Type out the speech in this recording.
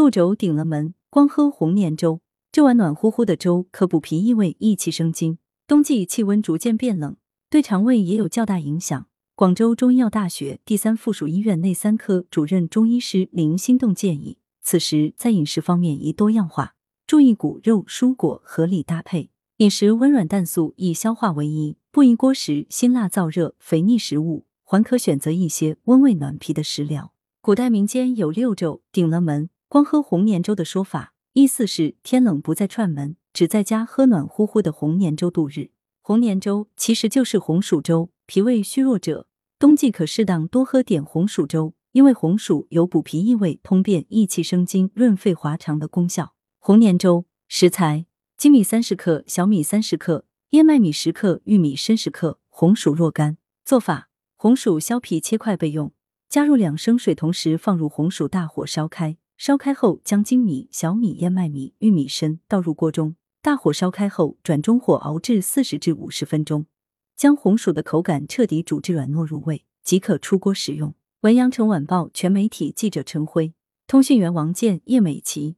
陆轴顶了门，光喝红年粥。这碗暖乎乎的粥可补脾益胃、益气生津。冬季气温逐渐变冷，对肠胃也有较大影响。广州中医药大学第三附属医院内三科主任中医师林心动建议，此时在饮食方面宜多样化，注意谷肉蔬果合理搭配，饮食温软淡素，以消化为宜，不宜过食辛辣燥热、肥腻食物，还可选择一些温胃暖脾的食疗。古代民间有六咒顶了门，光喝红年粥的说法，意思是天冷不再串门，只在家喝暖乎乎的红年粥度日。红年粥其实就是红薯粥，脾胃虚弱者。冬季可适当多喝点红薯粥，因为红薯有补脾益胃、通便益气生津、润肺滑肠的功效。红年粥食材：精米三十克，小米三十克，燕麦米十克，玉米参十克，红薯若干。做法：红薯削皮切块备用，加入两升水，同时放入红薯，大火烧开。烧开后，将精米、小米、燕麦米、玉米参倒入锅中，大火烧开后，转中火熬制四十至五十分钟。将红薯的口感彻底煮至软糯入味，即可出锅食用。文阳城晚报全媒体记者陈辉，通讯员王建、叶美琪。